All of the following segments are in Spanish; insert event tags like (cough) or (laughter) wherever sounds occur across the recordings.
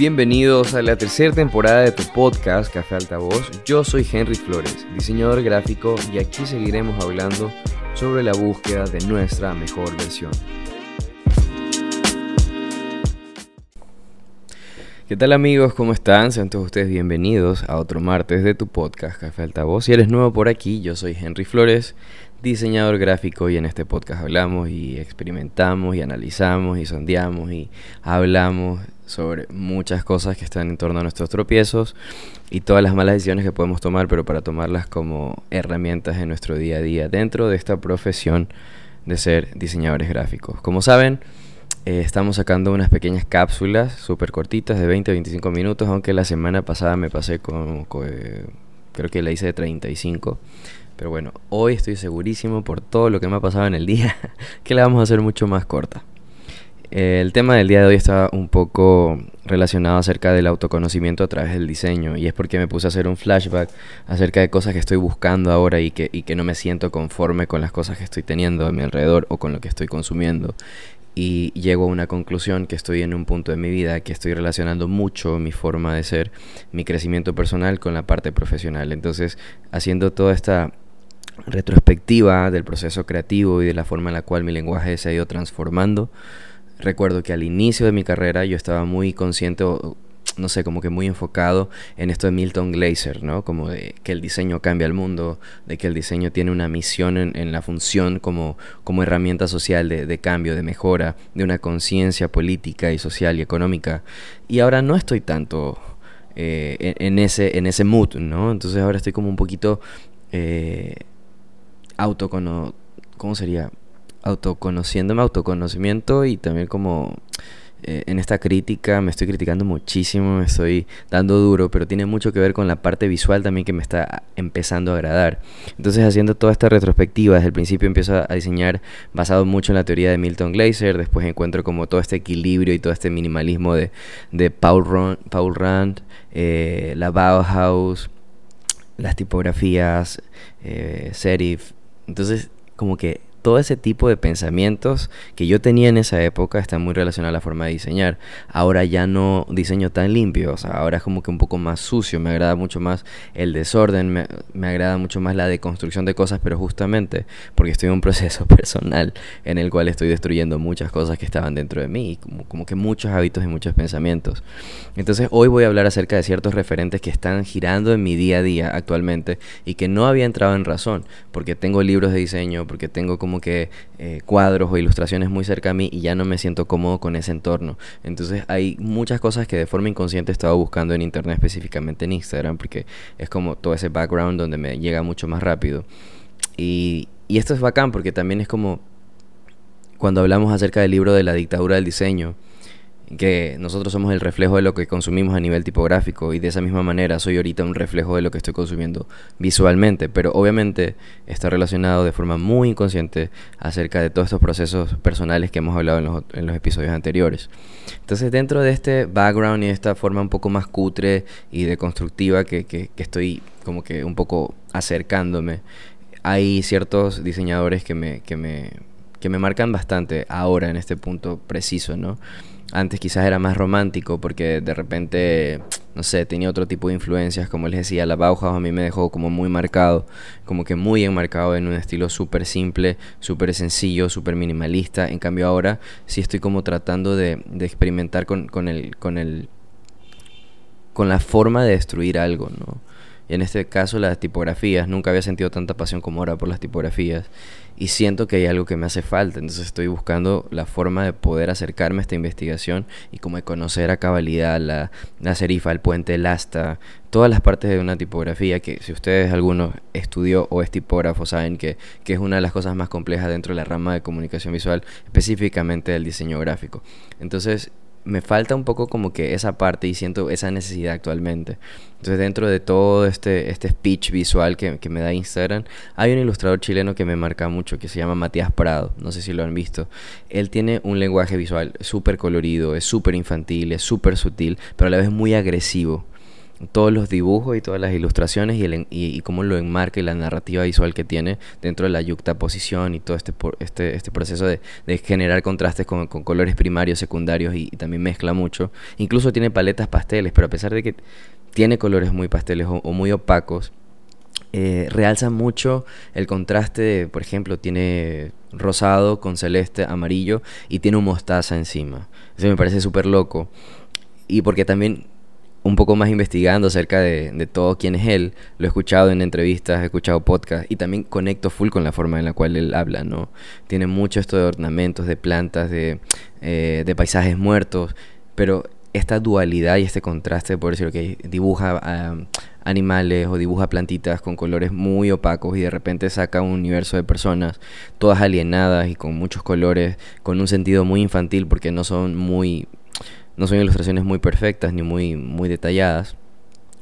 Bienvenidos a la tercera temporada de tu podcast Café Altavoz. Yo soy Henry Flores, diseñador gráfico, y aquí seguiremos hablando sobre la búsqueda de nuestra mejor versión. ¿Qué tal amigos? ¿Cómo están? Sean todos ustedes bienvenidos a otro martes de tu podcast Café Altavoz. Si eres nuevo por aquí, yo soy Henry Flores, diseñador gráfico y en este podcast hablamos y experimentamos y analizamos y sondeamos y hablamos sobre muchas cosas que están en torno a nuestros tropiezos y todas las malas decisiones que podemos tomar, pero para tomarlas como herramientas en nuestro día a día dentro de esta profesión de ser diseñadores gráficos. Como saben, eh, estamos sacando unas pequeñas cápsulas súper cortitas de 20 a 25 minutos, aunque la semana pasada me pasé con, eh, creo que la hice de 35. Pero bueno, hoy estoy segurísimo por todo lo que me ha pasado en el día (laughs) que la vamos a hacer mucho más corta. El tema del día de hoy está un poco relacionado acerca del autoconocimiento a través del diseño y es porque me puse a hacer un flashback acerca de cosas que estoy buscando ahora y que, y que no me siento conforme con las cosas que estoy teniendo a mi alrededor o con lo que estoy consumiendo y llego a una conclusión que estoy en un punto de mi vida que estoy relacionando mucho mi forma de ser, mi crecimiento personal con la parte profesional. Entonces, haciendo toda esta retrospectiva del proceso creativo y de la forma en la cual mi lenguaje se ha ido transformando, recuerdo que al inicio de mi carrera yo estaba muy consciente, no sé, como que muy enfocado en esto de Milton Glaser, ¿no? Como de que el diseño cambia el mundo, de que el diseño tiene una misión en, la función como, como herramienta social de, cambio, de mejora, de una conciencia política y social y económica. Y ahora no estoy tanto eh, en, ese, en ese mood, ¿no? Entonces ahora estoy como un poquito eh, autocono... ¿Cómo sería? autoconociéndome, autoconocimiento y también como eh, en esta crítica me estoy criticando muchísimo, me estoy dando duro, pero tiene mucho que ver con la parte visual también que me está empezando a agradar. Entonces haciendo toda esta retrospectiva, desde el principio empiezo a diseñar basado mucho en la teoría de Milton Glaser, después encuentro como todo este equilibrio y todo este minimalismo de, de Paul, Paul Rand, eh, la Bauhaus, las tipografías, eh, serif. Entonces como que todo ese tipo de pensamientos que yo tenía en esa época están muy relacionados a la forma de diseñar. Ahora ya no diseño tan limpio, o sea, ahora es como que un poco más sucio, me agrada mucho más el desorden, me, agrada mucho más la deconstrucción de cosas, pero justamente porque estoy en un proceso (laughs) personal en el cual estoy destruyendo muchas cosas que estaban dentro de mí, como, como que muchos hábitos y muchos pensamientos. Entonces hoy voy a hablar acerca de ciertos referentes que están girando en mi día a día actualmente y que no había entrado en razón, porque tengo libros de diseño, porque tengo como como que eh, cuadros o ilustraciones muy cerca a mí y ya no me siento cómodo con ese entorno. Entonces hay muchas cosas que de forma inconsciente he estado buscando en internet, específicamente en Instagram, porque es como todo ese background donde me llega mucho más rápido. Y, y esto es bacán porque también es como cuando hablamos acerca del libro de la dictadura del diseño que nosotros somos el reflejo de lo que consumimos a nivel tipográfico y de esa misma manera soy ahorita un reflejo de lo que estoy consumiendo visualmente, pero obviamente está relacionado de forma muy inconsciente acerca de todos estos procesos personales que hemos hablado en los, en los episodios anteriores. Entonces dentro de este background y de esta forma un poco más cutre y deconstructiva que, que, que estoy como que un poco acercándome, hay ciertos diseñadores que me, que me, que me marcan bastante ahora en este punto preciso, ¿no? Antes quizás era más romántico porque de repente, no sé, tenía otro tipo de influencias, como les decía, la Bauhaus a mí me dejó como muy marcado, como que muy enmarcado en un estilo súper simple, súper sencillo, súper minimalista. En cambio ahora sí estoy como tratando de, de experimentar con, con, el, con, el, con la forma de destruir algo, ¿no? En este caso las tipografías, nunca había sentido tanta pasión como ahora por las tipografías. Y siento que hay algo que me hace falta, entonces estoy buscando la forma de poder acercarme a esta investigación y como conocer a cabalidad la, la serifa, el puente, el asta, todas las partes de una tipografía que si ustedes alguno estudió o es tipógrafo saben que, que es una de las cosas más complejas dentro de la rama de comunicación visual, específicamente del diseño gráfico. Entonces me falta un poco como que esa parte y siento esa necesidad actualmente. Entonces dentro de todo este, este speech visual que, que, me da Instagram, hay un ilustrador chileno que me marca mucho, que se llama Matías Prado, no sé si lo han visto. Él tiene un lenguaje visual súper colorido, es súper infantil, es súper sutil, pero a la vez muy agresivo. Todos los dibujos y todas las ilustraciones y, el, y, cómo lo enmarca y la narrativa visual que tiene dentro de la yuxtaposición y todo este, este, este proceso de, generar contrastes con, colores primarios, secundarios y, también mezcla mucho. Incluso tiene paletas pasteles, pero a pesar de que tiene colores muy pasteles o, muy opacos, eh, realza mucho el contraste, por ejemplo, tiene rosado con celeste, amarillo y tiene un mostaza encima. Eso me parece súper loco. Y porque también un poco más investigando acerca de, todo quién es él, lo he escuchado en entrevistas, he escuchado podcasts y también conecto full con la forma en la cual él habla, ¿no? Tiene mucho esto de ornamentos, de plantas, de, eh, de paisajes muertos, pero esta dualidad y este contraste, por decirlo que dibuja animales o dibuja plantitas con colores muy opacos y de repente saca un universo de personas todas alienadas y con muchos colores, con un sentido muy infantil porque no son muy no son ilustraciones muy perfectas ni muy, muy detalladas,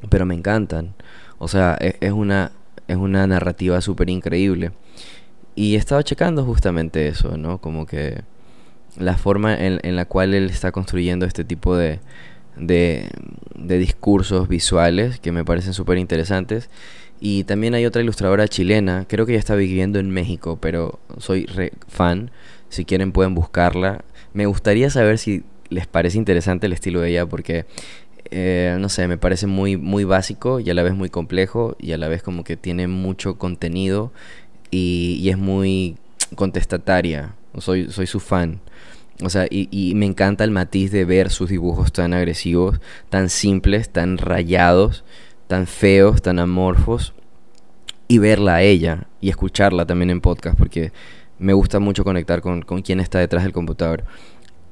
pero me encantan. O sea, es, es una, es una narrativa súper increíble. Y estaba checando justamente eso, ¿no? Como que la forma en, la cual él está construyendo este tipo de, de, de discursos visuales que me parecen súper interesantes. Y también hay otra ilustradora chilena, creo que ella está viviendo en México, pero soy re fan. Si quieren pueden buscarla. Me gustaría saber si les parece interesante el estilo de ella porque, eh, no sé, me parece muy, muy básico y a la vez muy complejo y a la vez como que tiene mucho contenido y, es muy contestataria. Soy, soy su fan. O sea, y, y, me encanta el matiz de ver sus dibujos tan agresivos, tan simples, tan rayados, tan feos, tan amorfos. Y verla a ella y escucharla también en podcast, porque me gusta mucho conectar con, con quien está detrás del computador.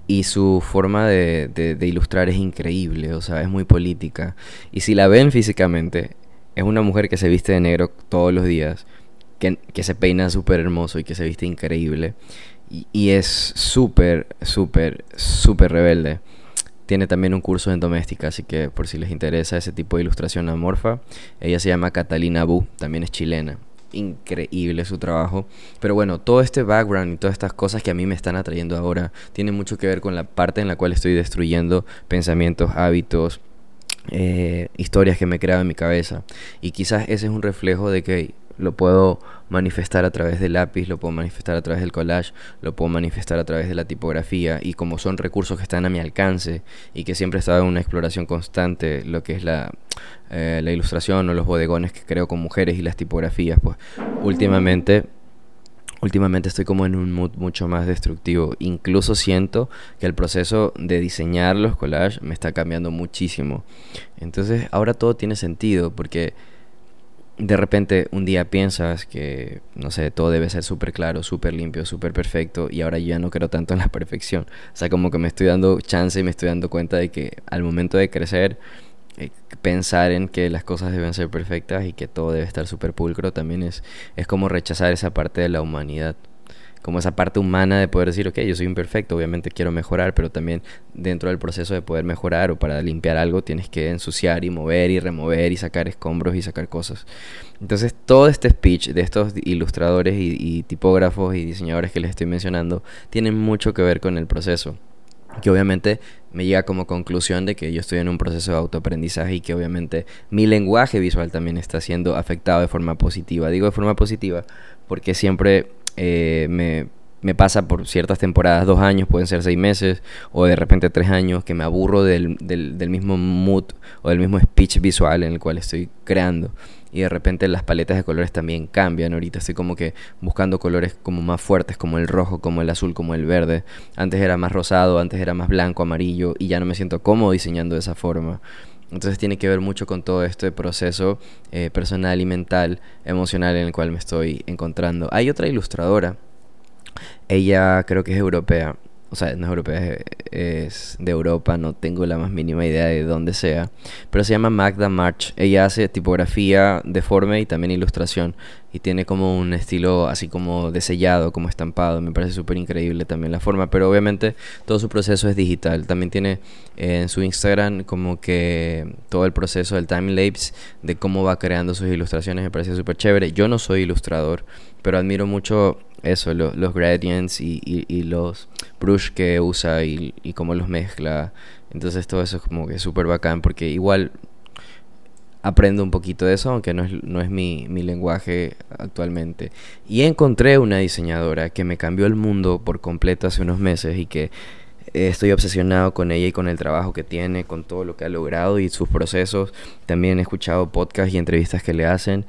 Y su forma de, de, ilustrar es increíble, o sea, es muy política. Y si la ven físicamente, es una mujer que se viste de negro todos los días, que, que se peina súper hermoso y que se viste increíble. Y, y es súper, súper, súper rebelde. Tiene también un curso en doméstica, así que por si les interesa ese tipo de ilustración amorfa, ella se llama Catalina Bu, también es chilena increíble su trabajo. Pero bueno, todo este background y todas estas cosas que a mí me están atrayendo ahora tiene mucho que ver con la parte en la cual estoy destruyendo pensamientos, hábitos, eh, historias que me he creado en mi cabeza. Y quizás ese es un reflejo de que lo puedo manifestar a través del lápiz, lo puedo manifestar a través del collage, lo puedo manifestar a través de la tipografía y como son recursos que están a mi alcance y que siempre he estado en una exploración constante, lo que es la, eh, la ilustración o los bodegones que creo con mujeres y las tipografías, pues últimamente últimamente estoy como en un mood mucho más destructivo. Incluso siento que el proceso de diseñar los collages me está cambiando muchísimo. Entonces ahora todo tiene sentido porque de repente un día piensas que, no sé, todo debe ser súper claro, súper limpio, súper perfecto y ahora ya no creo tanto en la (laughs) perfección. O sea, como que me estoy dando chance y me estoy dando cuenta de que al momento de crecer, eh, pensar en que las cosas deben ser perfectas y que todo debe estar súper pulcro también es, es como rechazar esa parte de la humanidad como esa parte humana de poder decir, ok, yo soy imperfecto, obviamente quiero mejorar, pero también dentro del proceso de poder mejorar o para limpiar algo tienes que ensuciar y mover y remover y sacar escombros y sacar cosas. Entonces todo este speech de estos ilustradores y, tipógrafos y diseñadores que les estoy mencionando tienen mucho que ver con el proceso que obviamente me llega como conclusión de que yo estoy en un proceso de autoaprendizaje y que obviamente mi lenguaje visual también está siendo afectado de forma positiva. Digo de forma positiva porque siempre eh, me, me, pasa por ciertas temporadas, dos años, pueden ser seis meses, o de repente tres años, que me aburro del, del, del, mismo mood o del mismo speech visual en el cual estoy creando. Y de repente las paletas de colores también cambian. Ahorita estoy como que buscando colores como más fuertes, como el rojo, como el azul, como el verde. Antes era más rosado, antes era más blanco, amarillo, y ya no me siento cómodo diseñando de esa forma. Entonces tiene que ver mucho con todo este proceso eh, personal y mental, emocional en el cual me estoy encontrando. Hay otra ilustradora, ella creo que es europea, o sea, no es europea, es de Europa, no tengo la más mínima idea de dónde sea, pero se llama Magda March. Ella hace tipografía deforme y también ilustración y tiene como un estilo así como de sellado, como estampado. Me parece súper increíble también la forma, pero obviamente todo su proceso es digital. También tiene en su Instagram como que todo el proceso del time lapse de cómo va creando sus ilustraciones, me parece súper chévere. Yo no soy ilustrador, pero admiro mucho eso, los gradients y, y, los brush que usa y, y, cómo los mezcla. Entonces todo eso es como que súper bacán porque igual aprendo un poquito de eso, aunque no es, no es mi, mi, lenguaje actualmente. Y encontré una diseñadora que me cambió el mundo por completo hace unos meses y que estoy obsesionado con ella y con el trabajo que tiene, con todo lo que ha logrado y sus procesos. También he escuchado podcasts y entrevistas que le hacen.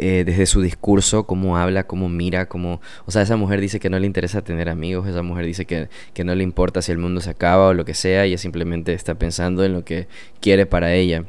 Eh, desde su discurso, cómo habla, cómo mira, cómo... O sea, esa mujer dice que no le interesa tener amigos, esa mujer dice que, que no le importa si el mundo se acaba o lo que sea, ella simplemente está pensando en lo que quiere para ella.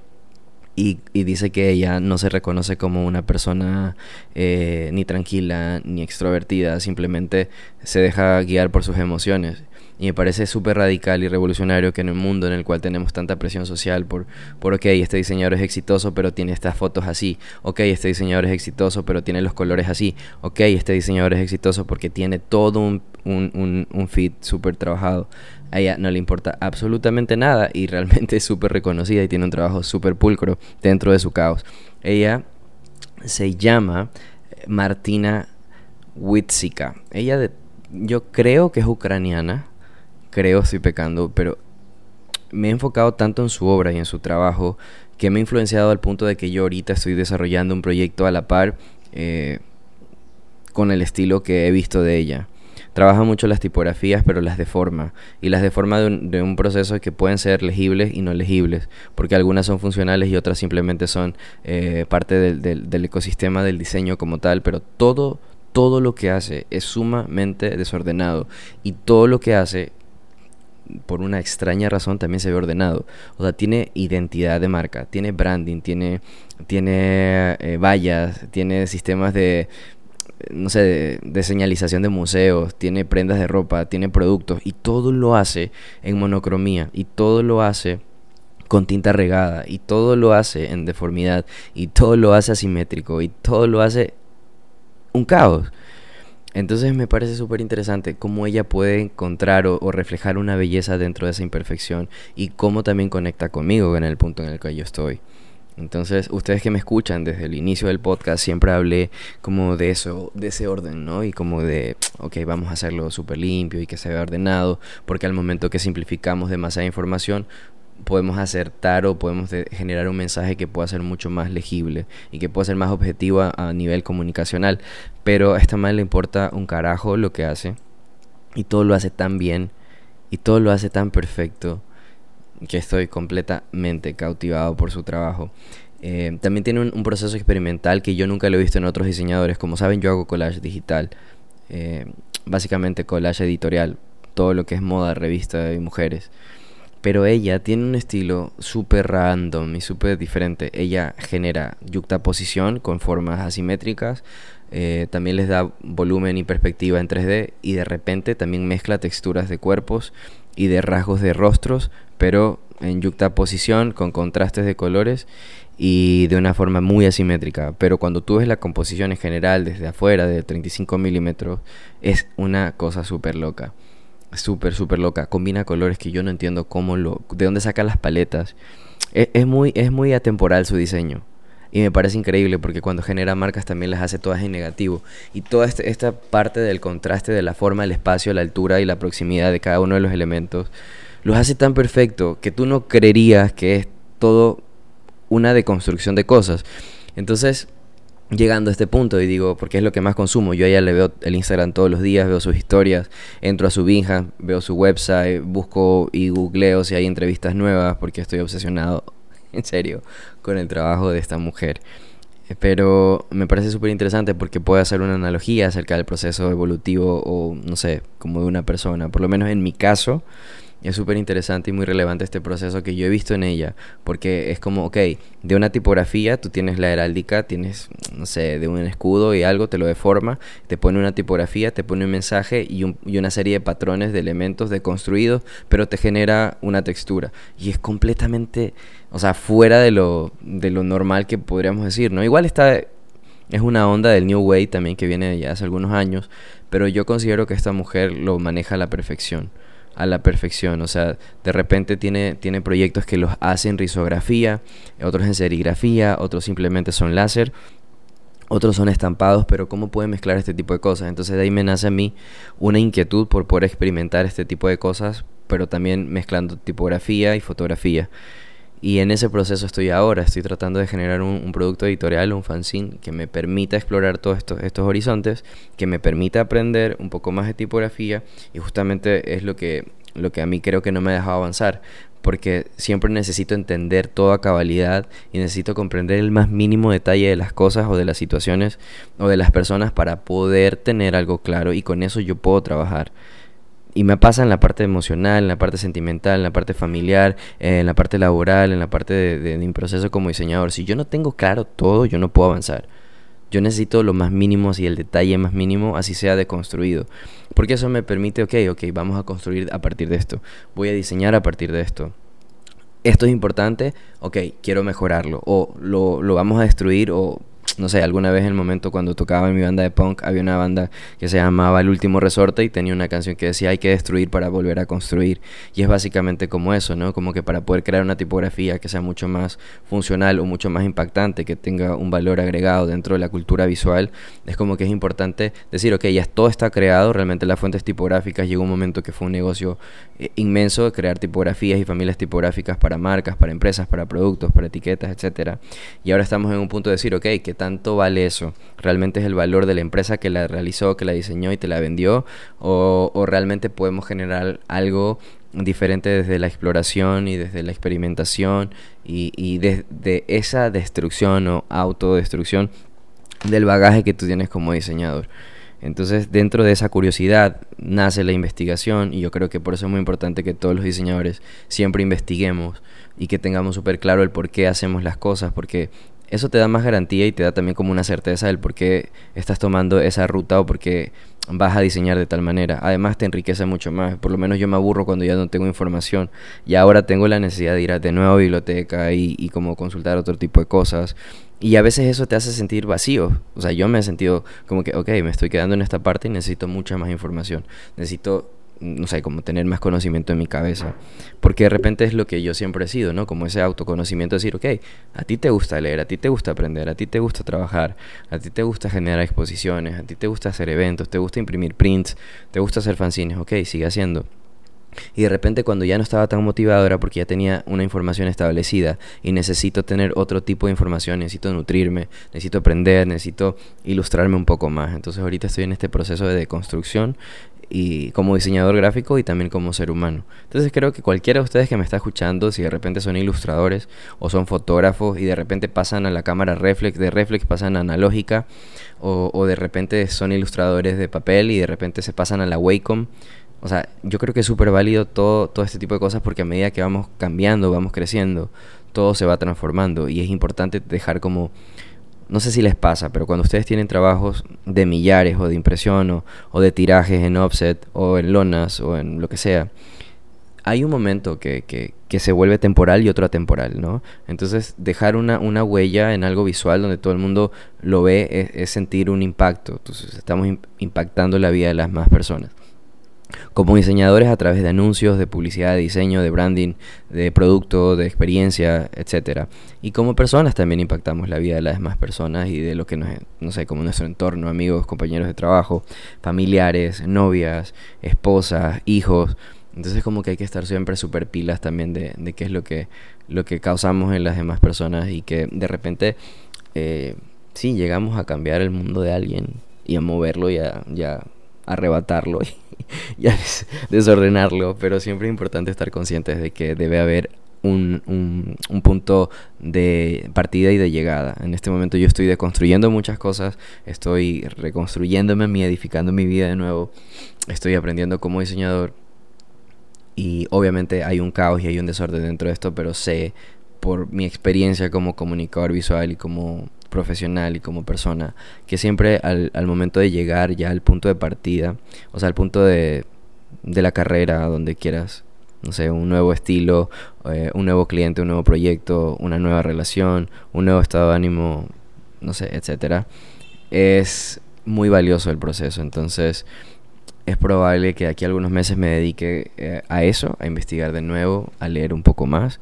Y, y, dice que ella no se reconoce como una persona eh, ni tranquila ni extrovertida, simplemente se deja guiar por sus emociones. Y me parece súper radical y revolucionario que en un mundo en el cual tenemos tanta presión social por, por, ok, este diseñador es exitoso, pero tiene estas fotos así. Ok, este diseñador es exitoso, pero tiene los colores así. Ok, este diseñador es exitoso porque tiene todo un, un, un, súper trabajado. A ella no le importa absolutamente nada y realmente (laughs) es súper reconocida y tiene un trabajo súper pulcro dentro de su caos. Ella se llama Martina Witsika. Ella yo creo que es ucraniana creo estoy pecando, pero me he enfocado tanto en su obra y en su trabajo que me ha influenciado al punto de que yo ahorita estoy desarrollando un proyecto a la par eh, con el estilo que he visto de ella. Trabaja mucho las tipografías, pero las deforma. Y las deforma de un, de un, proceso que pueden ser legibles y no legibles. Porque algunas son funcionales y otras simplemente son eh, parte del, del, del, ecosistema del diseño como tal. Pero todo, todo lo que hace es sumamente desordenado. Y todo lo que hace por una extraña razón también se ve ordenado. O sea, tiene identidad de marca, tiene branding, tiene, tiene eh, vallas, tiene sistemas de, no sé, de, señalización de museos, tiene prendas de ropa, tiene productos y todo lo hace en monocromía y todo lo hace con tinta regada y todo lo hace en deformidad y todo lo hace asimétrico y todo lo hace un caos. Entonces me parece súper interesante cómo ella puede encontrar o, reflejar una belleza dentro de esa imperfección y cómo también conecta conmigo en el punto en el que yo estoy. Entonces, ustedes que me escuchan desde el inicio del podcast, siempre hablé como de eso, de ese orden, ¿no? Y como de, ok, vamos a hacerlo súper limpio y que se vea ordenado, porque al momento que simplificamos demasiada información, podemos acertar o podemos generar un mensaje que pueda ser mucho más legible y que pueda ser más objetivo a, nivel comunicacional. Pero a esta madre le importa un carajo lo que hace y todo lo hace tan bien y todo lo hace tan perfecto que estoy completamente cautivado por su trabajo. Eh, también tiene un, un, proceso experimental que yo nunca lo he visto en otros diseñadores. Como saben, yo hago collage digital, eh, básicamente collage editorial, todo lo que es moda, revista y mujeres. Pero ella tiene un estilo súper random y súper diferente. Ella genera yuxtaposición con formas asimétricas, eh, también les da volumen y perspectiva en 3D y de repente también mezcla texturas de cuerpos y de rasgos de rostros, pero en yuxtaposición con contrastes de colores y de una forma muy asimétrica. Pero cuando tú ves la composición en general desde afuera de 35 milímetros, es una cosa súper loca súper, súper loca. Combina colores que yo no entiendo cómo lo... De dónde saca las paletas. Es, es, muy, es muy atemporal su diseño. Y me parece increíble porque cuando genera marcas también las hace todas en negativo. Y toda este, esta parte del contraste de la forma, el espacio, la altura y la proximidad de cada uno de los elementos, los hace tan perfecto que tú no creerías que es todo una deconstrucción de cosas. Entonces, llegando a este punto y digo, porque es lo que más consumo. Yo a ella le veo el Instagram todos los días, veo sus historias, entro a su Binja, veo su website, busco y googleo si hay entrevistas nuevas porque estoy obsesionado, (laughs) en serio, con el trabajo de esta mujer. Pero me parece súper interesante porque puede hacer una analogía acerca del proceso evolutivo o, no sé, como de una persona. Por lo menos en mi caso, es súper interesante y muy relevante este proceso que yo he visto en ella, porque es como, ok, de una tipografía tú tienes la heráldica, tienes, no sé, de un escudo y algo, te lo deforma, te pone una tipografía, te pone un mensaje y, un, y una serie de patrones, de elementos deconstruidos, pero te genera una textura. Y es completamente, o sea, fuera de lo, de lo normal que podríamos decir, ¿no? Igual está, es una onda del New Way también que viene ya hace algunos años, pero yo considero que esta mujer lo maneja a la perfección a la perfección. O sea, de repente tiene, tiene proyectos que los hacen risografía, otros en serigrafía, otros simplemente son láser, otros son estampados, pero ¿cómo puede mezclar este tipo de cosas? Entonces de ahí me nace a mí una inquietud por poder experimentar este tipo de cosas, pero también mezclando tipografía y fotografía. Y en ese proceso estoy ahora, estoy tratando de generar un, producto editorial, un fanzine que me permita explorar todos estos, estos horizontes, que me permita aprender un poco más de tipografía y justamente es lo que, lo que a mí creo que no me ha dejado avanzar, porque siempre necesito entender toda cabalidad y necesito comprender el más mínimo detalle de las cosas o de las situaciones o de las personas para poder tener algo claro y con eso yo puedo trabajar. Y me pasa en la parte emocional, en la parte sentimental, en la parte familiar, en la parte laboral, en la parte de, mi proceso como diseñador. Si yo no tengo claro todo, yo no puedo avanzar. Yo necesito lo más mínimo y el detalle más mínimo, así sea deconstruido. Porque eso me permite, ok, ok, vamos a construir a partir de esto. Voy a diseñar a partir de esto. Esto es importante, ok, quiero mejorarlo. O lo, lo vamos a destruir o no sé, alguna vez en el momento cuando tocaba en mi banda de punk, había una banda que se llamaba El Último Resorte y tenía una canción que decía hay que destruir para volver a construir. Y es básicamente como eso, ¿no? Como que para poder crear una tipografía que sea mucho más funcional o mucho más impactante, que tenga un valor agregado dentro de la cultura visual, es como que es importante decir, ok, ya todo está creado, realmente las fuentes tipográficas llegó un momento que fue un negocio eh, inmenso de crear tipografías y familias tipográficas para marcas, para empresas, para productos, para etiquetas, etcétera. Y ahora estamos en un punto de decir, ok, ¿qué tanto vale eso? ¿Realmente es el valor de la empresa que la realizó, que la diseñó y te la vendió? ¿O, realmente podemos generar algo diferente desde la exploración y desde la experimentación y, desde esa destrucción o autodestrucción del bagaje que tú tienes como diseñador? Entonces, dentro de esa curiosidad nace la investigación y yo creo que por eso es muy importante que todos los diseñadores siempre investiguemos y que tengamos súper claro el por qué hacemos las cosas, porque eso te da más garantía y te da también como una certeza del por qué estás tomando esa ruta o por qué vas a diseñar de tal manera. Además te enriquece mucho más. Por lo menos yo me aburro cuando ya no tengo información y ahora tengo la necesidad de ir de nuevo a biblioteca y, y como consultar otro tipo de cosas y a veces eso te hace sentir vacío. O sea, yo me he sentido como que, ok, me estoy quedando en esta parte y necesito mucha más información. Necesito, no sé, como tener más conocimiento en mi cabeza. Porque de repente es lo que yo siempre he sido, ¿no? Como ese autoconocimiento, decir, ok, a ti te gusta leer, a ti te gusta aprender, a ti te gusta trabajar, a ti te gusta generar exposiciones, a ti te gusta hacer eventos, te gusta imprimir prints, te gusta hacer fanzines, ok, sigue haciendo. Y de repente cuando ya no estaba tan motivado era porque ya tenía una información establecida y necesito tener otro tipo de información, necesito nutrirme, necesito aprender, necesito ilustrarme un poco más. Entonces ahorita estoy en este proceso de deconstrucción y como diseñador gráfico y también como ser humano. Entonces creo que cualquiera de ustedes que me está escuchando, si de repente son ilustradores o son fotógrafos y de repente pasan a la cámara reflex, de reflex pasan a analógica o, de repente son ilustradores de papel y de repente se pasan a la Wacom, o sea, yo creo que es súper válido todo, todo este tipo de cosas porque a medida que vamos cambiando, vamos creciendo, todo se va transformando y es importante dejar como, no sé si les pasa, pero cuando ustedes tienen trabajos de millares o de impresión o, de tirajes en offset o en lonas o en lo que sea, hay un momento que, que, que, se vuelve temporal y otro atemporal, ¿no? Entonces, dejar una, una, huella en algo visual donde todo el mundo lo ve es, sentir un impacto. Entonces, estamos impactando la vida de las más personas como diseñadores a través de anuncios, de publicidad, de diseño, de branding, de producto, de experiencia, etcétera. Y como personas también impactamos la vida de las demás personas y de lo que nos, no sé, como nuestro entorno, amigos, compañeros de trabajo, familiares, novias, esposas, hijos. Entonces como que hay que estar siempre súper pilas también de, de, qué es lo que, lo que causamos en las demás personas y que de repente eh, sí llegamos a cambiar el mundo de alguien y a moverlo y y a arrebatarlo y desordenarlo, pero siempre es importante estar conscientes de que debe haber un, un, punto de partida y de llegada. En este momento yo estoy deconstruyendo muchas cosas, estoy reconstruyéndome edificando mi vida de nuevo, estoy aprendiendo como diseñador y obviamente hay un caos y hay un desorden dentro de esto, pero sé por mi experiencia como comunicador visual y como profesional y como persona, que siempre al, al momento de llegar ya al punto de partida, o sea, al punto de, de la carrera, donde quieras, no sé, un nuevo estilo, eh, un nuevo cliente, un nuevo proyecto, una nueva relación, un nuevo estado de ánimo, no sé, etcétera, es muy valioso el proceso. Entonces, es probable que aquí algunos meses me dedique eh, a eso, a investigar de nuevo, a leer un poco más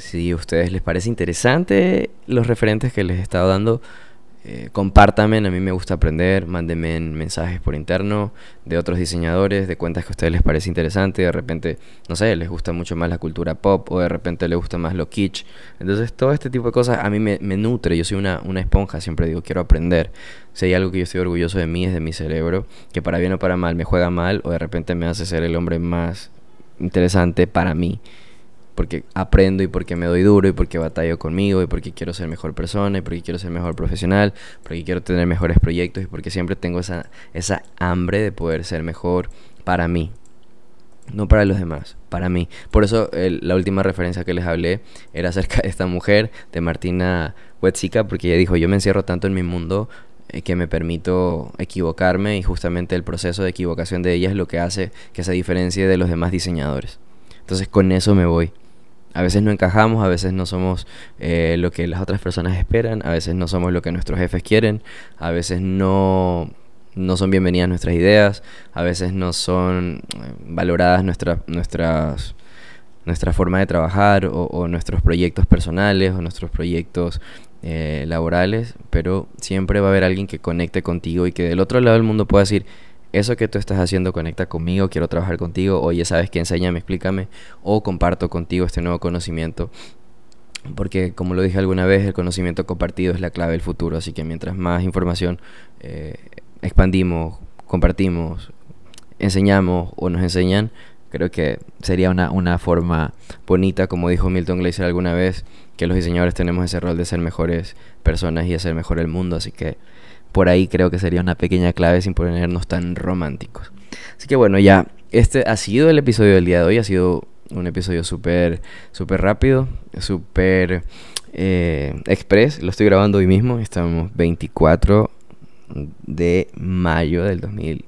si a ustedes les parece interesante los referentes que les he estado dando, eh, compártanme, a mí me gusta aprender, mándenme mensajes por interno de otros diseñadores, de cuentas que a ustedes les parece interesante, de repente, no sé, les gusta mucho más la cultura pop o de repente les gusta más lo kitsch. Entonces todo este tipo de cosas a mí me, nutre, yo soy una, una, esponja, siempre digo, quiero aprender. Si hay algo que yo estoy orgulloso de mí es de mi cerebro, que para bien o para mal me juega mal o de repente me hace ser el hombre más interesante para mí porque aprendo y porque me doy duro y porque batallo conmigo y porque quiero ser mejor persona y porque quiero ser mejor profesional, porque quiero tener mejores proyectos y porque siempre tengo esa, esa hambre de poder ser mejor para mí. No para los demás, para mí. Por eso la última referencia que les hablé era acerca de esta mujer, de Martina Wetzika, porque ella dijo, yo me encierro tanto en mi mundo eh, que me permito equivocarme y justamente el proceso de equivocación de ella es lo que hace que se diferencie de los demás diseñadores. Entonces con eso me voy. A veces no encajamos, a veces no somos eh, lo que las otras personas esperan, a veces no somos lo que nuestros jefes quieren, a veces no, no son bienvenidas nuestras ideas, a veces no son eh, valoradas nuestras nuestras nuestra forma de trabajar o, nuestros proyectos personales o nuestros proyectos eh, laborales, pero siempre va a haber alguien que conecte contigo y que del otro lado del mundo pueda decir, eso que tú estás haciendo conecta conmigo, quiero trabajar contigo, oye, sabes que enséñame, explícame, o comparto contigo este nuevo conocimiento. Porque como lo dije alguna vez, el conocimiento compartido es la clave del futuro, así que mientras más información eh, expandimos, compartimos, enseñamos o nos enseñan, creo que sería una, una forma bonita, como dijo Milton Glaser alguna vez, que los diseñadores tenemos ese rol de ser mejores personas y hacer mejor el mundo, así que por ahí creo que sería una pequeña clave sin ponernos tan románticos. Así que bueno, ya, este ha sido el episodio del día de hoy, ha sido un episodio súper, súper rápido, súper eh, express, lo estoy grabando hoy mismo, estamos 24 de mayo del 2000.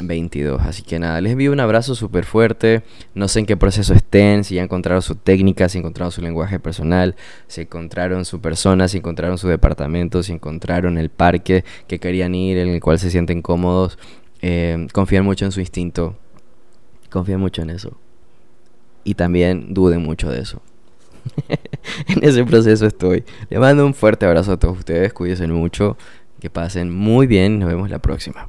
22. Así que nada, les envío un abrazo súper fuerte. No sé en qué proceso estén, si ya encontraron su técnica, si encontraron su lenguaje personal, si encontraron su persona, si encontraron su departamento, si encontraron el parque que querían ir, en el cual se sienten cómodos. Eh, confíen mucho en su instinto. Confíen mucho en eso. Y también duden mucho de eso. (laughs) en ese proceso estoy. Les mando un fuerte abrazo a todos ustedes. Cuídense mucho. Que pasen muy bien. Nos vemos la próxima.